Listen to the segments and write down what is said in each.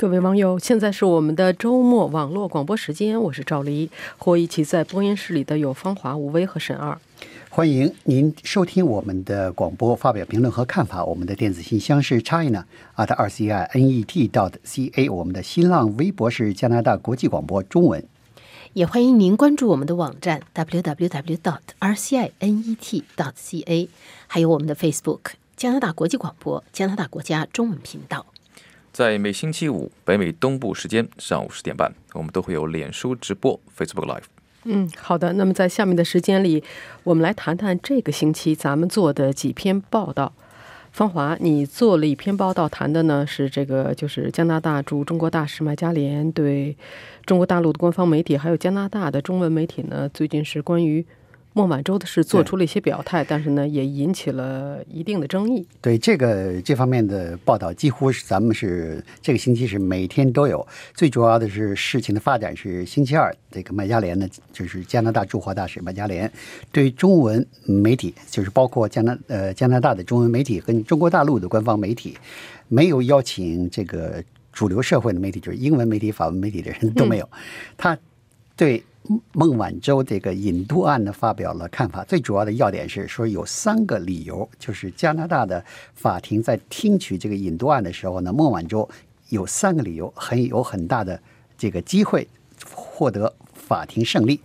各位网友，现在是我们的周末网络广播时间，我是赵黎，和我一起在播音室里的有芳华、吴威和沈二。欢迎您收听我们的广播，发表评论和看法。我们的电子信箱是 china at r c i n e t dot c a，我们的新浪微博是加拿大国际广播中文。也欢迎您关注我们的网站 w w w dot r c i n e t dot c a，还有我们的 Facebook 加拿大国际广播加拿大国家中文频道。在每星期五北美东部时间上午十点半，我们都会有脸书直播 Facebook Live。嗯，好的。那么在下面的时间里，我们来谈谈这个星期咱们做的几篇报道。芳华，你做了一篇报道，谈的呢是这个，就是加拿大驻中国大使麦加连对中国大陆的官方媒体，还有加拿大的中文媒体呢，最近是关于。孟晚舟的事做出了一些表态，但是呢，也引起了一定的争议。对这个这方面的报道，几乎是咱们是这个星期是每天都有。最主要的是事情的发展是星期二，这个麦加连呢，就是加拿大驻华大使麦加连，对中文媒体，就是包括加拿呃加拿大的中文媒体跟中国大陆的官方媒体，没有邀请这个主流社会的媒体，就是英文媒体、法文媒体的人都没有。他对。孟晚舟这个引渡案呢，发表了看法。最主要的要点是说，有三个理由，就是加拿大的法庭在听取这个引渡案的时候呢，孟晚舟有三个理由，很有很大的这个机会获得法庭胜利。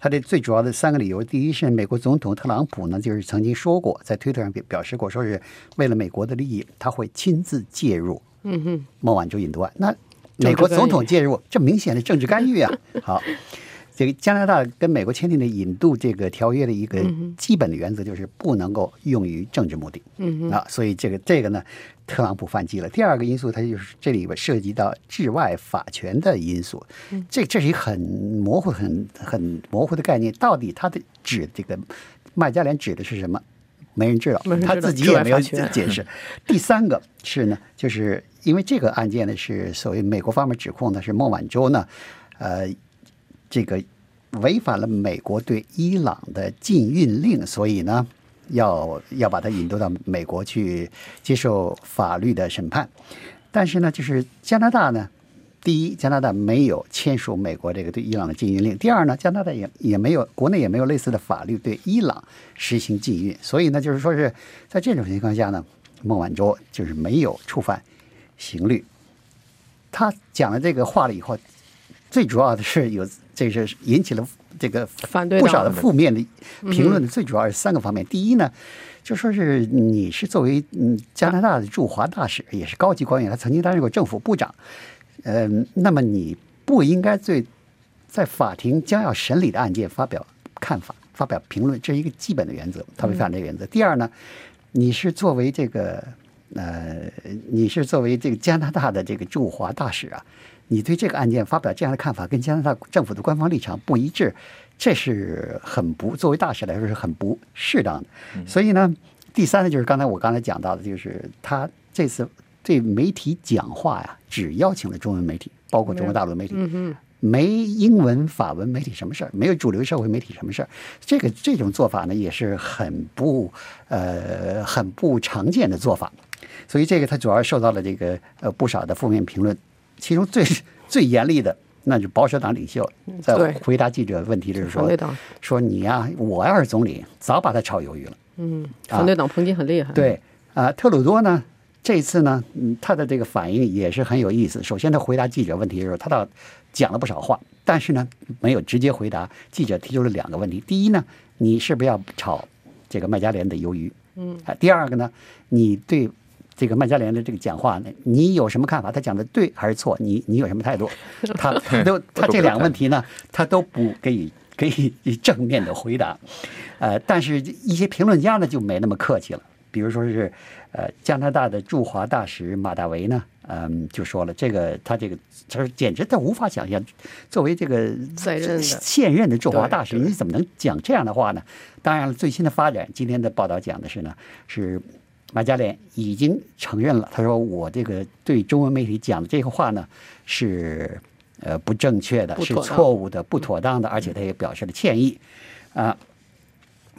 他的最主要的三个理由，第一是美国总统特朗普呢，就是曾经说过，在推特上表表示过，说是为了美国的利益，他会亲自介入。嗯哼，孟晚舟引渡案，那美国总统介入，这明显的政治干预啊！好。这个加拿大跟美国签订的引渡这个条约的一个基本的原则就是不能够用于政治目的。嗯啊，所以这个这个呢，特朗普犯忌了。第二个因素，它就是这里边涉及到治外法权的因素。这这是一个很模糊、很很模糊的概念。到底它的指这个麦加连指的是什么？没人知道，他自己也没有解释。第三个是呢，就是因为这个案件呢是所谓美国方面指控的是孟晚舟呢，呃。这个违反了美国对伊朗的禁运令，所以呢，要要把他引渡到美国去接受法律的审判。但是呢，就是加拿大呢，第一，加拿大没有签署美国这个对伊朗的禁运令；第二呢，加拿大也也没有国内也没有类似的法律对伊朗实行禁运。所以呢，就是说是在这种情况下呢，孟晚舟就是没有触犯刑律。他讲了这个话了以后，最主要的是有。这是引起了这个反对不少的负面的评论的。最主要是三个方面。第一呢，就说是你是作为嗯加拿大的驻华大使，也是高级官员，他曾经担任过政府部长。嗯，那么你不应该对在法庭将要审理的案件发表看法、发表评论，这是一个基本的原则。他违反这个原则。第二呢，你是作为这个呃，你是作为这个加拿大的这个驻华大使啊。你对这个案件发表这样的看法，跟加拿大政府的官方立场不一致，这是很不作为大使来说是很不适当的。所以呢，第三呢，就是刚才我刚才讲到的，就是他这次对媒体讲话呀，只邀请了中文媒体，包括中国大陆媒体，没英文、法文媒体什么事儿，没有主流社会媒体什么事儿。这个这种做法呢，也是很不呃很不常见的做法。所以这个他主要受到了这个呃不少的负面评论。其中最最严厉的，那就保守党领袖在回答记者问题的时候说：“说你呀，我要是总理，早把他炒鱿鱼了。”嗯，反对党抨击很厉害。对啊，特鲁多呢，这次呢，他的这个反应也是很有意思。首先，他回答记者问题的时候，他倒讲了不少话，但是呢，没有直接回答记者提出了两个问题：第一呢，你是不是要炒这个麦加连的鱿鱼？嗯啊，第二个呢，你对。这个麦加连的这个讲话呢，你有什么看法？他讲的对还是错？你你有什么态度？他都他这两个问题呢，他都不给予给予正面的回答。呃，但是一些评论家呢就没那么客气了。比如说是呃加拿大的驻华大使马大维呢，嗯，就说了这个他这个他说简直他无法想象，作为这个在任现任的驻华大使，你怎么能讲这样的话呢？当然了，最新的发展，今天的报道讲的是呢是。马加连已经承认了，他说：“我这个对中文媒体讲的这个话呢，是呃不正确的，是错误的，不妥当的，而且他也表示了歉意。”啊，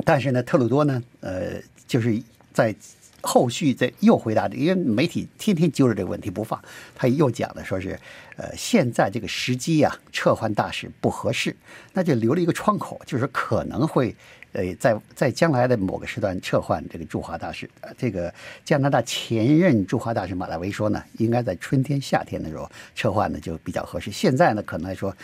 但是呢，特鲁多呢，呃，就是在后续在又回答，因为媒体天天揪着这个问题不放，他又讲了，说是呃现在这个时机啊，撤换大使不合适，那就留了一个窗口，就是可能会呃在在将来的某个时段撤换这个驻华大使。呃这个加拿大前任驻华大使马拉维说呢，应该在春天夏天的时候撤换呢就比较合适。现在呢，可能来说。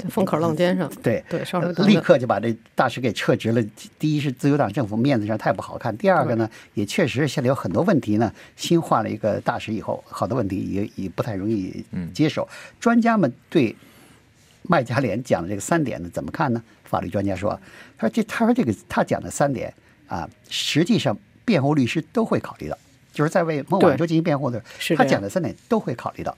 在风口浪尖上，对对，稍微等立刻就把这大使给撤职了。第一是自由党政府面子上太不好看，第二个呢，也确实现在有很多问题呢。新换了一个大使以后，好多问题也也不太容易接受。专家们对麦加连讲的这个三点呢，怎么看呢？法律专家说，他说这他说这个他讲的三点啊，实际上辩护律师都会考虑到，就是在为孟晚舟进行辩护的时候，他讲的三点都会考虑到。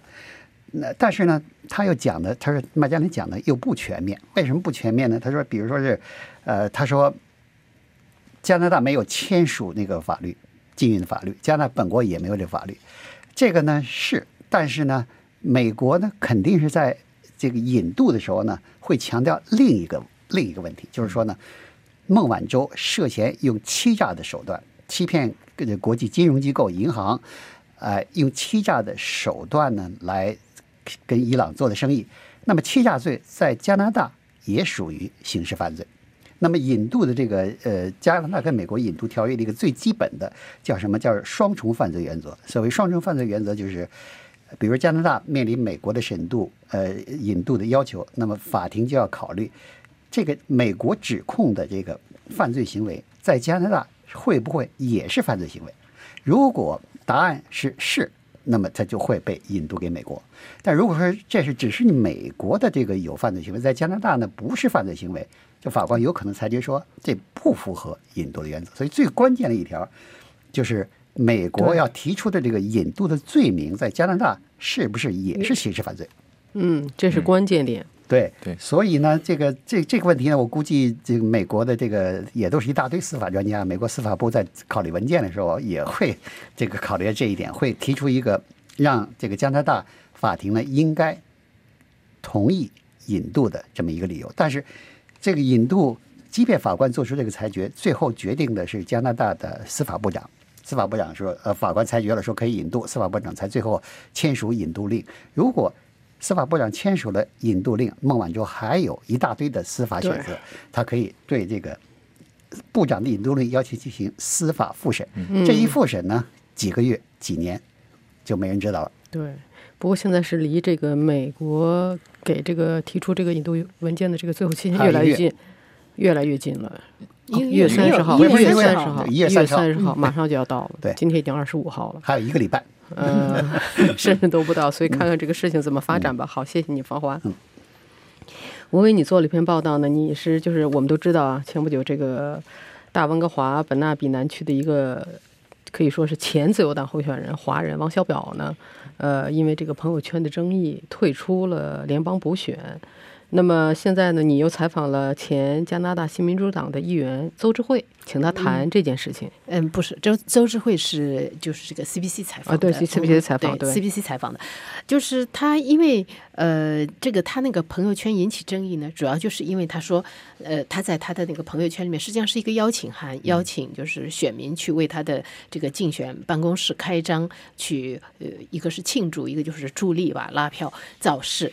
那但是呢，他又讲的，他说麦加连讲的又不全面。为什么不全面呢？他说，比如说是，呃，他说加拿大没有签署那个法律禁运的法律，加拿大本国也没有这个法律。这个呢是，但是呢，美国呢肯定是在这个引渡的时候呢，会强调另一个另一个问题，就是说呢，孟晚舟涉嫌用欺诈的手段欺骗国际金融机构、银行，呃，用欺诈的手段呢来跟伊朗做的生意。那么欺诈罪在加拿大也属于刑事犯罪。那么引渡的这个呃加拿大跟美国引渡条约的一个最基本的叫什么叫双重犯罪原则？所谓双重犯罪原则就是，比如加拿大面临美国的审渡呃引渡的要求，那么法庭就要考虑这个美国指控的这个犯罪行为在加拿大会不会也是犯罪行为？如果答案是是，那么他就会被引渡给美国。但如果说这是只是美国的这个有犯罪行为，在加拿大呢不是犯罪行为，就法官有可能裁决说这不符合引渡的原则。所以最关键的一条就是美国要提出的这个引渡的罪名，在加拿大是不是也是刑事犯罪？嗯，这是关键点。对对所以呢，这个这这个问题呢，我估计这个美国的这个也都是一大堆司法专家，美国司法部在考虑文件的时候也会这个考虑这一点，会提出一个让这个加拿大法庭呢应该同意引渡的这么一个理由。但是这个引渡，即便法官做出这个裁决，最后决定的是加拿大的司法部长。司法部长说，呃，法官裁决了说可以引渡，司法部长才最后签署引渡令。如果司法部长签署了引渡令，孟晚舟还有一大堆的司法选择，他可以对这个部长的引渡令要求进行司法复审。这一复审呢，几个月、几年就没人知道了。对，不过现在是离这个美国给这个提出这个引渡文件的这个最后期限越来越近，越来越近了。一月三十号，一月三十号一月一月30号三十号马上就要到了。对今天已经二十五号了，还有一个礼拜，呃，甚至都不到，所以看看这个事情怎么发展吧。好，谢谢你，芳华。我为你做了一篇报道呢，你是就是我们都知道啊，前不久这个大温哥华本纳比南区的一个可以说是前自由党候选人华人王小表呢，呃，因为这个朋友圈的争议退出了联邦补选。那么现在呢，你又采访了前加拿大新民主党的议员邹智慧，请他谈这件事情。嗯，不是，周邹智慧是就是这个 CBC 采访啊对的 CBC 采访对对 CBC 采访的，就是他因为呃这个他那个朋友圈引起争议呢，主要就是因为他说呃他在他的那个朋友圈里面实际上是一个邀请函，邀请就是选民去为他的这个竞选办公室开张，去呃一个是庆祝，一个就是助力吧，拉票造势。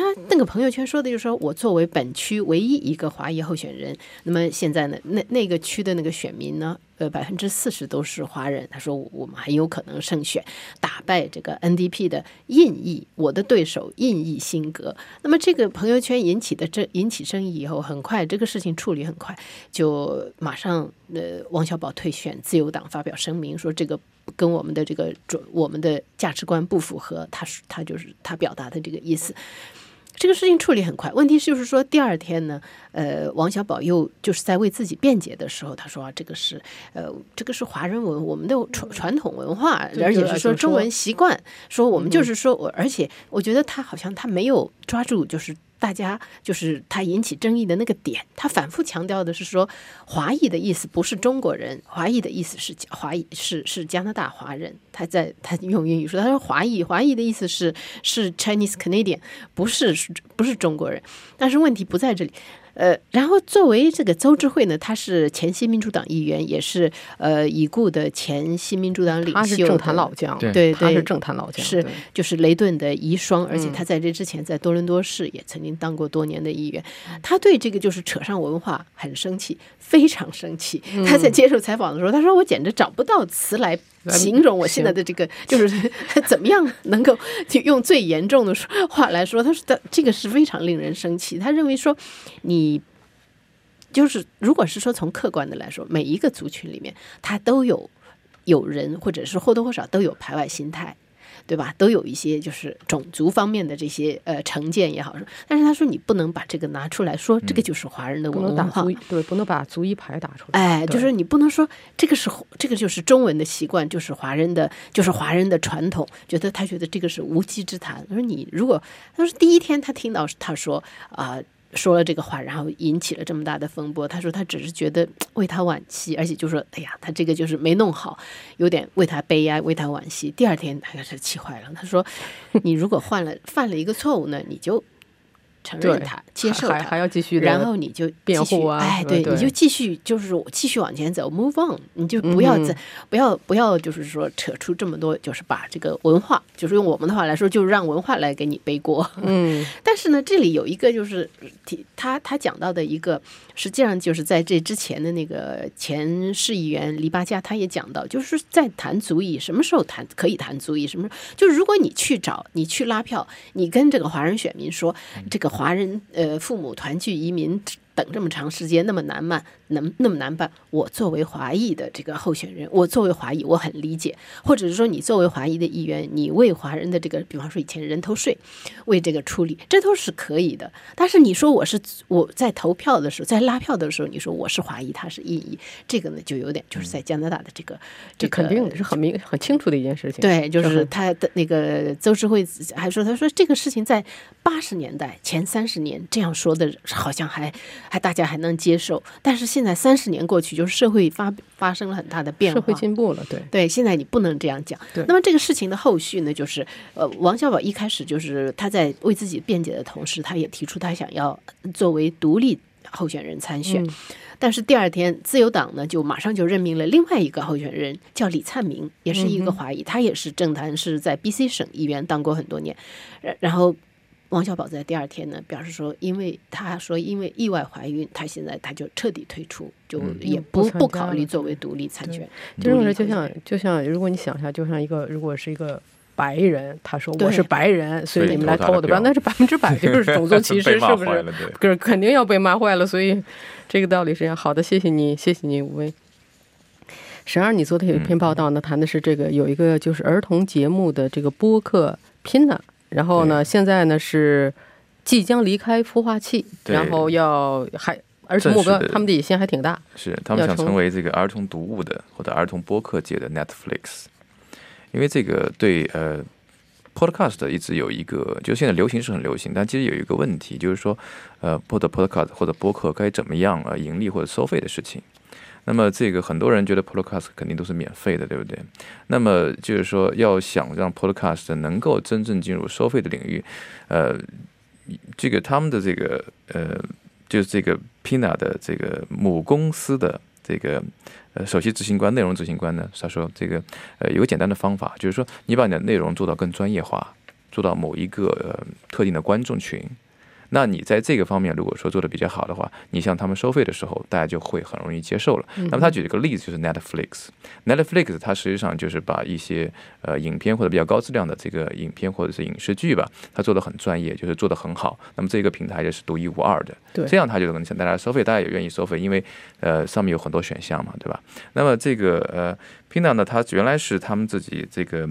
他那个朋友圈说的就是说我作为本区唯一一个华裔候选人，那么现在呢，那那个区的那个选民呢，呃，百分之四十都是华人。他说我们很有可能胜选，打败这个 NDP 的印裔，我的对手印裔辛格。那么这个朋友圈引起的这引起争议以后，很快这个事情处理很快，就马上呃王小宝退选，自由党发表声明说这个。跟我们的这个准我们的价值观不符合，他是他就是他表达的这个意思。这个事情处理很快，问题就是说第二天呢，呃，王小宝又就是在为自己辩解的时候，他说、啊、这个是呃这个是华人文我们的传传统文化，对而且是说中文习惯，说我们就是说我，而且我觉得他好像他没有抓住就是。大家就是他引起争议的那个点，他反复强调的是说，华裔的意思不是中国人，华裔的意思是华裔是是加拿大华人。他在他用英语说，他说华裔，华裔的意思是是 Chinese Canadian，不是不是中国人。但是问题不在这里，呃，然后作为这个邹智慧呢，他是前新民主党议员，也是呃已故的前新民主党领袖，他是政坛老将，对他是政坛老将，是就是雷顿的遗孀，而且嗯他在这之前在多伦多市也曾经当过多年的议员。他对这个就是扯上文化很生气，非常生气。他在接受采访的时候，他说：“我简直找不到词来来形容我现在的这个，就是 怎么样能够就用最严重的说话来说。”他说的这个是非常令人生气。他认为说你。就是，如果是说从客观的来说，每一个族群里面，他都有有人，或者是或多或少都有排外心态，对吧？都有一些就是种族方面的这些呃成见也好，但是他说你不能把这个拿出来说，这个就是华人的文化对，不能把族一牌打出来。哎，就是你不能说这个是这个就是中文的习惯，就是华人的，就是华人的传统，觉得他觉得这个是无稽之谈。他说你如果他说第一天他听到他说啊、说了这个话，然后引起了这么大的风波，他说他只是觉得为他惋惜，而且就说哎呀，他这个就是没弄好，有点为他悲哀，为他惋惜。第二天他开始气坏了，他说 你如果犯了犯了一个错误呢，你就承认对它，接受它还还。要继续，然后你就辩继续护啊哎，对，你就继续就是继续往前走，move on，你就不要嗯再、不要不要就是说扯出这么多，就是把这个文化，就是用我们的话来说，就是让文化来给你背锅。嗯，但是呢，这里有一个就是他他讲到的一个，实际上就是在这之前的那个前市议员黎巴加，他也讲到，就是在谈足以，什么时候谈可以谈足以，什么时候就是如果你去找你去拉票，你跟这个华人选民说，这个华人呃父母团聚移民。等这么长时间那么难吗，能那么难办？我作为华裔的这个候选人，我作为华裔，我很理解。或者是说，你作为华裔的议员，你为华人的这个，比方说以前人头税，为这个处理，这都是可以的。但是你说我是我在投票的时候，在拉票的时候，你说我是华裔，他是印裔，这个呢就有点就是在加拿大的这个这肯定是很明很清楚的一件事情。对，就是他的那个邹智慧还说，他说这个事情在八十年代前三十年这样说的，好像还还大家还能接受，但是现在三十年过去，就是社会发发生了很大的变化，社会进步了，对，对，现在你不能这样讲对。那么这个事情的后续呢，就是呃，王小宝一开始就是他在为自己辩解的同时，他也提出他想要作为独立候选人参选。嗯但是第二天，自由党呢就马上就任命了另外一个候选人，叫李灿明，也是一个华裔，他也是政坛是在 BC 省议员当过很多年，然然后。王小宝在第二天呢表示说，因为他说因为意外怀孕，他现在他就彻底退出，就也嗯不不考虑作为独立参选。这种人就像就像，如果你想一下，就像一个如果是一个白人，他说我是白人，所以你们来投他的投我的票，那是百分之百就是 种族歧视，是不是？对可是肯定要被骂坏了，所以这个道理是这样。好的，谢谢你，谢谢你，吴威。沈二，你昨天有一篇报道呢，谈的是这个有一个就是儿童节目的这个播客拼呢，然后呢，现在呢是即将离开孵化器，然后要还而且目标他们的野心还挺大。是他们想成为这个儿童读物的或者儿童播客界的 Netflix，因为这个对呃 Podcast 一直有一个，就现在流行是很流行，但其实有一个问题，就是说呃或者 Podcast 或者播客该怎么样呃盈利或者收费的事情。那么这个很多人觉得 Podcast 肯定都是免费的，对不对？那么就是说，要想让 Podcast 能够真正进入收费的领域，呃，这个他们的这个呃，就是这个 Pina 的这个母公司的这个呃首席执行官、内容执行官呢，他说这个呃有个简单的方法，就是说你把你的内容做到更专业化，做到某一个呃特定的观众群。那你在这个方面，如果说做的比较好的话，你向他们收费的时候，大家就会很容易接受了。那么他举了个例子，就是 Netflix。Netflix 它实际上就是把一些呃影片或者比较高质量的这个影片或者是影视剧吧，它做的很专业，就是做的很好。那么这个平台就是独一无二的，对这样它就能向大家收费，大家也愿意收费，因为呃上面有很多选项嘛，对吧？那么这个呃 Pina 呢，它原来是他们自己这个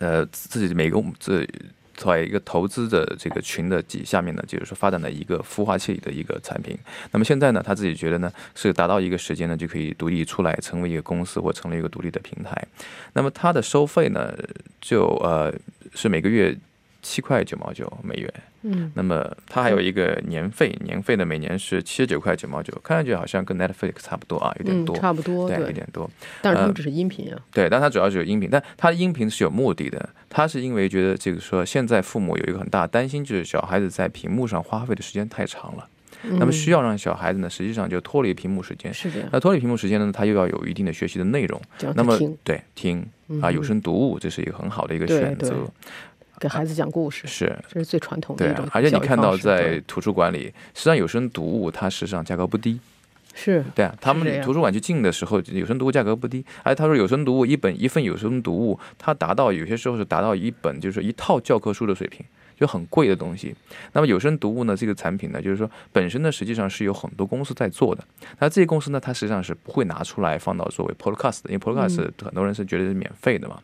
呃自己每个这。在一个投资的这个群的底下面呢，就是说发展的一个孵化器的一个产品。那么现在呢，他自己觉得呢，是达到一个时间呢，就可以独立出来，成为一个公司或成为一个独立的平台。那么它的收费呢，就呃是每个月七块九毛九美元。嗯，那么它还有一个年费，年费呢每年是七十九块九毛九，看上去好像跟 Netflix 差不多啊，有点嗯，多，差不多，对，有，点多。但是它只是音频啊，对，但它主要是有音频，但它的音频是有目的的。它是因为觉得这个说现在父母有一个很大的担心，就是小孩子在屏幕上花费的时间太长了。那么需要让小孩子呢，实际上就脱离屏幕时间。是这样，那脱离屏幕时间呢，他又要有一定的学习的内容那么听对听啊，有声读物这是一个很好的一个选择。给孩子讲故事，是。这是最传统的对一种，而且你看到在图书馆里，实际上有声读物它实际上价格不低，是对啊，他们图书馆去进的时候，有声读物价格不低，而且他说有声读物一本一份有声读物，它达到有些时候是达到一本就是一套教科书的水平，就很贵的东西。那么有声读物呢，这个产品呢，就是说本身呢实际上是有很多公司在做的，那这些公司呢，它实际上是不会拿出来放到作为 podcast 的，因为 podcast 很多人是觉得是免费的嘛。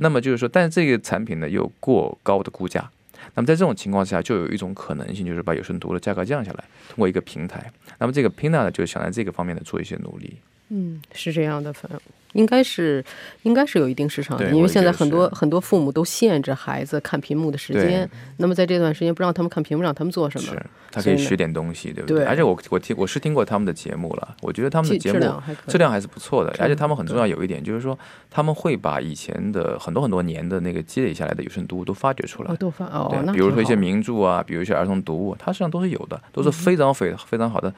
那么就是说，但是这个产品呢又有过高的估价。那么在这种情况下，就有一种可能性，就是把有声读物的价格降下来，通过一个平台。那么这个 Pina 呢，就想在这个方面呢做一些努力。嗯，是这样的，反正应该是应该是有一定市场的，因为现在很多很多父母都限制孩子看屏幕的时间，那么在这段时间不让他们看屏幕，让他们做什么是？他可以学点东西，对不对而且我我听我是听过他们的节目了，我觉得他们的节目质量还是不错的，而且他们很重要有一点就是说，他们会把以前的很多很多年的那个积累下来的有声读物都发掘出来哦，。都发哦，对，比如说一些名著啊，比如一些儿童读物，它实际上都是有的，都是非常非非常好的，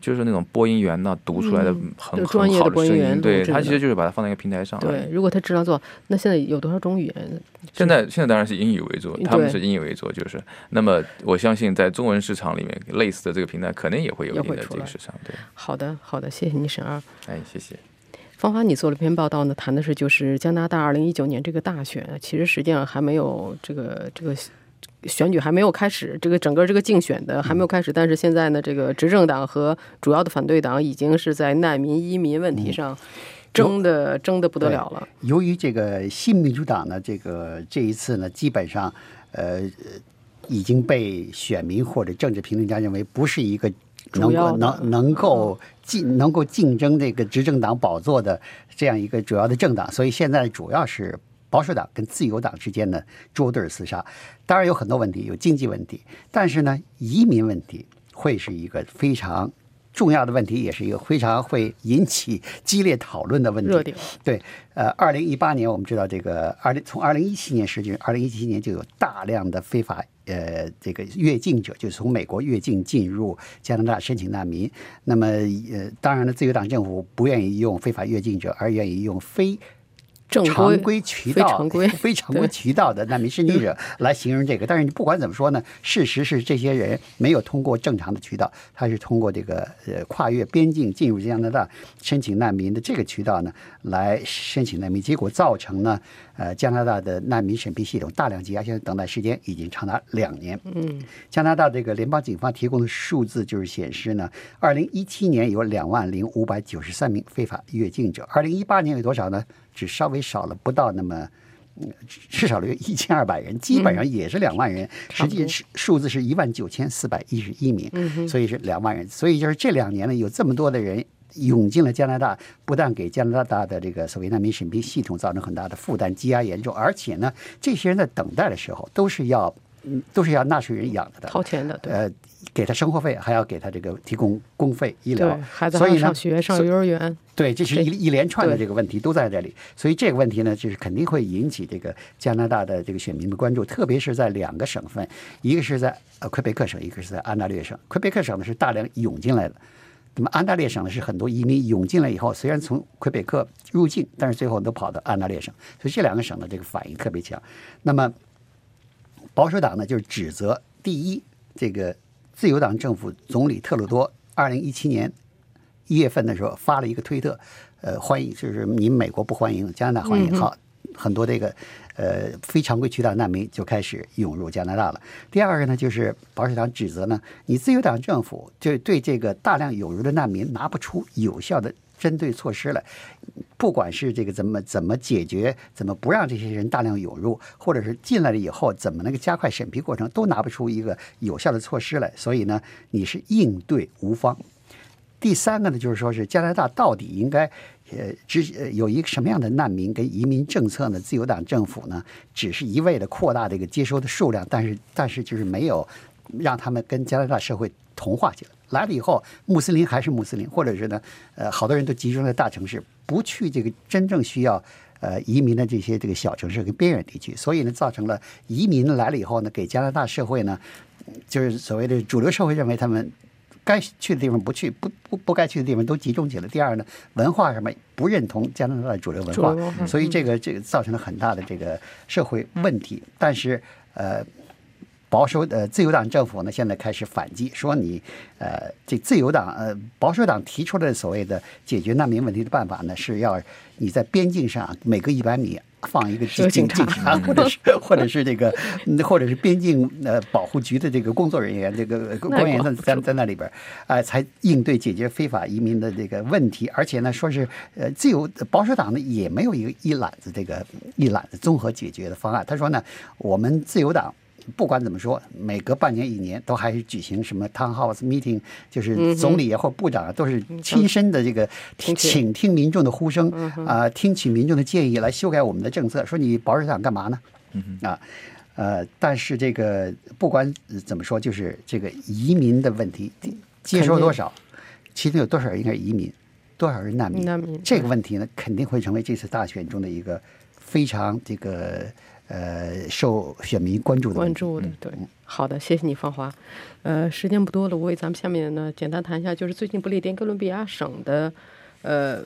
就是那种播音员呐、读出来的嗯很很就专业的声播音员。对，录制的它其实就是把它放在一个平台上。对，如果他知道做，那现在有多少种语言？现在现在当然是英语为主，他们是英语为主，就是那么我相信在中文市场里面，类似的这个平台可能也会有一定的也会出来这个市场。对，好的，好的，谢谢你，沈二。哎，谢谢。芳芳，你做了篇报道呢，谈的是就是加拿大二零一九年这个大选，其实实际上还没有这个这个选举还没有开始，这个整个这个竞选的还没有开始，但是现在呢，这个执政党和主要的反对党已经是在难民移民问题上争的、争的不得了了。由于这个新民主党呢，这个这一次呢，基本上呃已经被选民或者政治评论家认为不是一个能够能能够竞能够竞争这个执政党宝座的这样一个主要的政党，所以现在主要是。保守党跟自由党之间的捉对儿厮杀，当然有很多问题，有经济问题，但是呢，移民问题会是一个非常重要的问题，也是一个非常会引起激烈讨论的问题。热点对，呃，二零一八年我们知道这个二零从二零一七年实际二零一七年就有大量的非法呃这个越境者，就是从美国越境进入加拿大申请难民。那么呃，当然了，自由党政府不愿意用非法越境者，而愿意用非正规常规渠道、非常规非常规渠道的难民申请者来形容这个。但是你不管怎么说呢，事实是这些人没有通过正常的渠道，他是通过这个呃跨越边境进入加拿大申请难民的这个渠道呢来申请难民，结果造成呢呃加拿大的难民审批系统大量积压，现在等待时间已经长达两年。嗯，加拿大这个联邦警方提供的数字就是显示呢，二零一七年有两万零五百九十三名非法越境者，二零一八年有多少呢？只稍微少了不到那么。嗯至少有一千二百人，基本上也是两万人，实际是数字是一万九千四百一十一名，嗯所以是两万人。所以就是这两年呢，有这么多的人涌进了加拿大，不但给加拿大的这个所谓难民审批系统造成很大的负担，积压严重，而且呢，这些人在等待的时候都是要，嗯，都是要纳税人养着的，掏钱的，对。呃，给他生活费，还要给他这个提供公费医疗，，孩子还要所以呢上学、上幼儿园，对，这是一一连串的这个问题都在这里，所以这个问题呢，就是肯定会引起这个加拿大的这个选民的关注，特别是在两个省份，一个是在呃魁北克省，一个是在安大略省。魁北克省呢是大量涌进来的，那么安大略省呢是很多移民涌进来以后，虽然从魁北克入境，但是最后都跑到安大略省，所以这两个省的这个反应特别强。那么保守党呢，就是指责第一，这个自由党政府总理特鲁多二零一七年一月份的时候发了一个推特，呃，欢迎就是你美国不欢迎，加拿大欢迎，好，很多这个呃非常规渠道难民就开始涌入加拿大了。第二个呢，就是保守党指责呢，你自由党政府就对这个大量涌入的难民拿不出有效的针对措施来。不管是这个怎么怎么解决，怎么不让这些人大量涌入，或者是进来了以后怎么那个加快审批过程，都拿不出一个有效的措施来。所以呢，你是应对无方。第三个呢，就是说是加拿大到底应该呃只呃有一个什么样的难民跟移民政策呢？自由党政府呢，只是一味的扩大这个接收的数量，但是但是就是没有让他们跟加拿大社会同化起来。来了以后，穆斯林还是穆斯林，或者是呢，呃，好多人都集中在大城市，不去这个真正需要呃移民的这些这个小城市跟边远地区，所以呢，造成了移民来了以后呢，给加拿大社会呢，就是所谓的主流社会认为他们该去的地方不去，不不不该去的地方都集中起来。第二呢，文化什么不认同加拿大的主流文，化所以这个这个造成了很大的这个社会问题。但是呃。保守呃自由党政府呢，现在开始反击，说你呃这自由党呃保守党提出的所谓的解决难民问题的办法呢，是要你在边境上每隔一百米放一个有警警察，或者是 或者是这个嗯或者是边境呃保护局的这个工作人员，这个官员在在在那里边儿啊、才应对解决非法移民的这个问题。而且呢，说是呃自由保守党呢也没有一个一揽子这个一揽子综合解决的方案。他说呢，我们自由党。不管怎么说，每隔半年一年都还是举行什么 town house meeting，就是总理或部长啊都是亲身的这个听取倾听民众的呼声啊、听取民众的建议来修改我们的政策。说你保守党干嘛呢？啊，呃，但是这个不管怎么说，就是这个移民的问题，接收多少，其中有多少人应该是移民，多少人难民，难民。这个问题呢，肯定会成为这次大选中的一个非常这个呃受选民关注的关。注的，对，好的，谢谢你，芳华。呃，时间不多了，我为咱们下面呢简单谈一下，就是最近不列颠哥伦比亚省的呃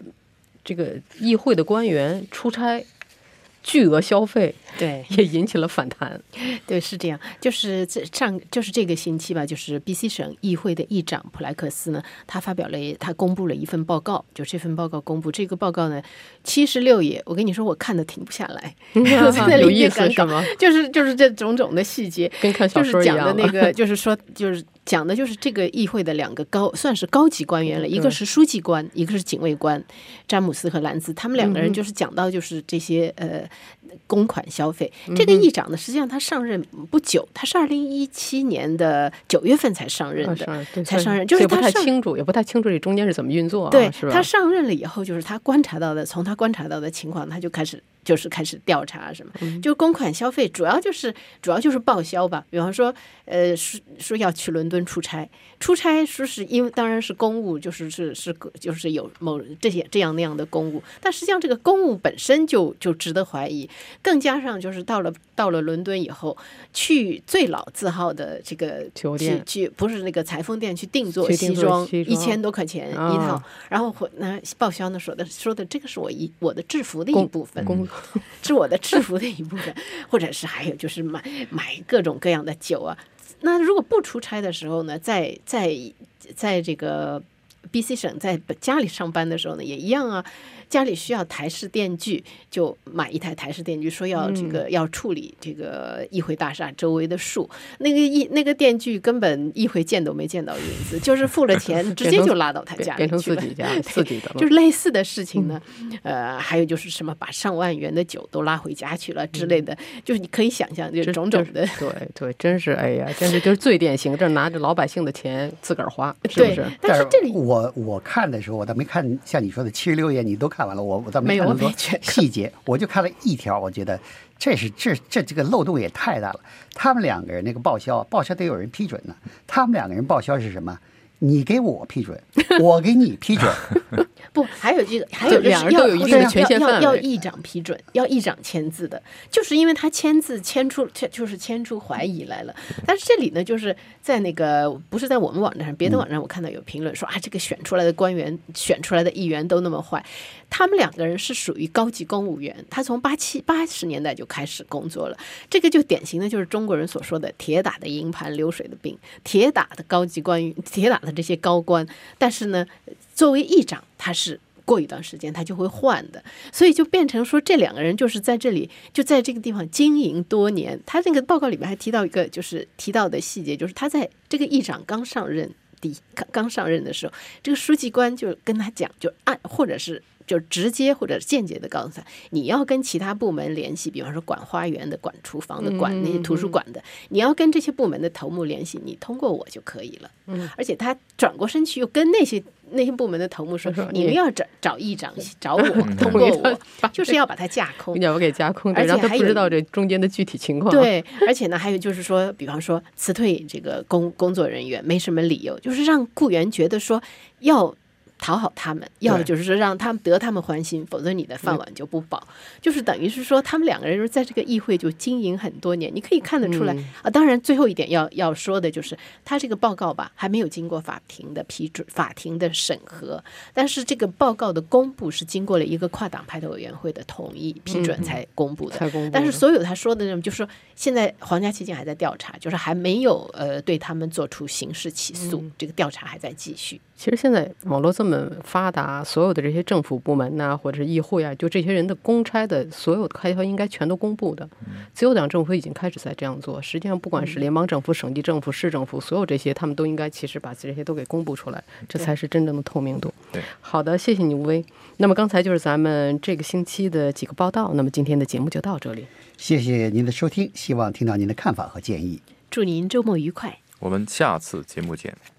这个议会的官员出差巨额消费，对也引起了反弹。对，是这样。就是这上就是这个星期吧，就是 B.C 省议会的议长普莱克斯呢，他发表了他公布了一份报告，就这份报告公布，这个报告呢七十六页，我跟你说我看的停不下来，我在那有意思是吗？就是就是这种种的细节，跟看小说一样了的那 个，就是说，就是讲的就是这个议会的两个高，算是高级官员了，一个是书记官，一个是警卫官，詹姆斯和兰兹，他们两个人就是讲到就是这些呃公款消费。这个议长呢，实际上他上任不久，他是二零一七年的九月份才上任的。才上任就是不太清楚，也不太清楚这中间是怎么运作啊，对？他上任了以后，就是他观察到的，从他观察到的情况，他就开始就是开始调查什么，嗯。就公款消费，主要就是主要就是报销吧。比方说，呃，说说要去伦敦出差，出差说是因为当然是公务，就是是是就是有某这些这样那样的公务，但实际上这个公务本身就就值得怀疑，更加上就是到了到了伦敦以后，去最老字号的这个去酒店去不是那个裁缝店去定做西装，一千多块钱一套。啊，然后回那报销呢说的说的这个是我一我的制服的一部分，公 是我的制服的一部分，或者是还有就是买买各种各样的酒啊。那如果不出差的时候呢，在在在这个 B C 省在家里上班的时候呢，也一样啊。家里需要台式电锯，就买一台台式电锯，说要这个、要处理这个议会大厦周围的树。那个议那个电锯根本议会见都没见到影子，就是付了钱 直接就拉到他家里变变成去了自己家自己的，就是类似的事情呢，呃，还有就是什么把上万元的酒都拉回家去了之类的，就是你可以想象，就这种种的。对对，真是哎呀，真是就是最典型，这拿着老百姓的钱自个儿花，是不对是？，但是这里我我看的时候，我倒没看像你说的七十六页，你都看完了，我我倒没有看那么多细节，我就看了一条，我觉得这是这这这个漏洞也太大了。他们两个人那个报销，报销得有人批准呢。他们两个人报销是什么？你给我批准，我给你批准。不，还有这个，还有 就是两人要都有一定的要权限要要议长批准，要议长签字的，就是因为他签字签出，签就是签出怀疑来了。但是这里呢，就是在那个不是在我们网站上，别的网站我看到有评论说啊，这个选出来的官员、选出来的议员都那么坏。他们两个人是属于高级公务员，他从八七八十年代就开始工作了。这个就典型的就是中国人所说的“铁打的营盘流水的兵”，铁打的高级官员，铁打的这些高官。但是呢，作为议长，他是过一段时间他就会换的，所以就变成说这两个人就是在这里就在这个地方经营多年。他那个报告里面还提到一个，就是提到的细节，就是他在这个议长刚上任第刚刚上任的时候，这个书记官就跟他讲，就按或者是。就直接或者间接的告诉他，你要跟其他部门联系，比方说管花园的、管厨房的、管那些图书馆的，你要跟这些部门的头目联系，你通过我就可以了。嗯，而且他转过身去又跟那些那些部门的头目说说：“你们要找找议长，找我，嗯 通过我，就是要把他架空。”要我给架空，而且他还有不知道这中间的具体情况。，对，而且呢，还有就是说，比方说辞退这个工工作人员，没什么理由，就是让雇员觉得说要讨好他们，要就是说让他们得他们欢心，否则你的饭碗就不保。就是等于是说，他们两个人在这个议会就经营很多年，你可以看得出来啊。当然，最后一点要要说的就是，他这个报告吧，还没有经过法庭的批准、法庭的审核，但是这个报告的公布是经过了一个跨党派的委员会的同意批准才公布的。才公布。但是所有他说的那种，就是说现在皇家期间还在调查，就是还没有呃对他们做出刑事起诉，这个调查还在继续。其实现在网络这么发达，所有的这些政府部门呐，或者是议会啊，就这些人的公差的所有的开销，应该全都公布的。自由党政府已经开始在这样做。实际上，不管是联邦政府、省级政府、市政府，所有这些，他们都应该其实把这些都给公布出来，这才是真正的透明度。对，好的，谢谢你，吴威。那么刚才就是咱们这个星期的几个报道。那么今天的节目就到这里，谢谢您的收听，希望听到您的看法和建议。祝您周末愉快，我们下次节目见。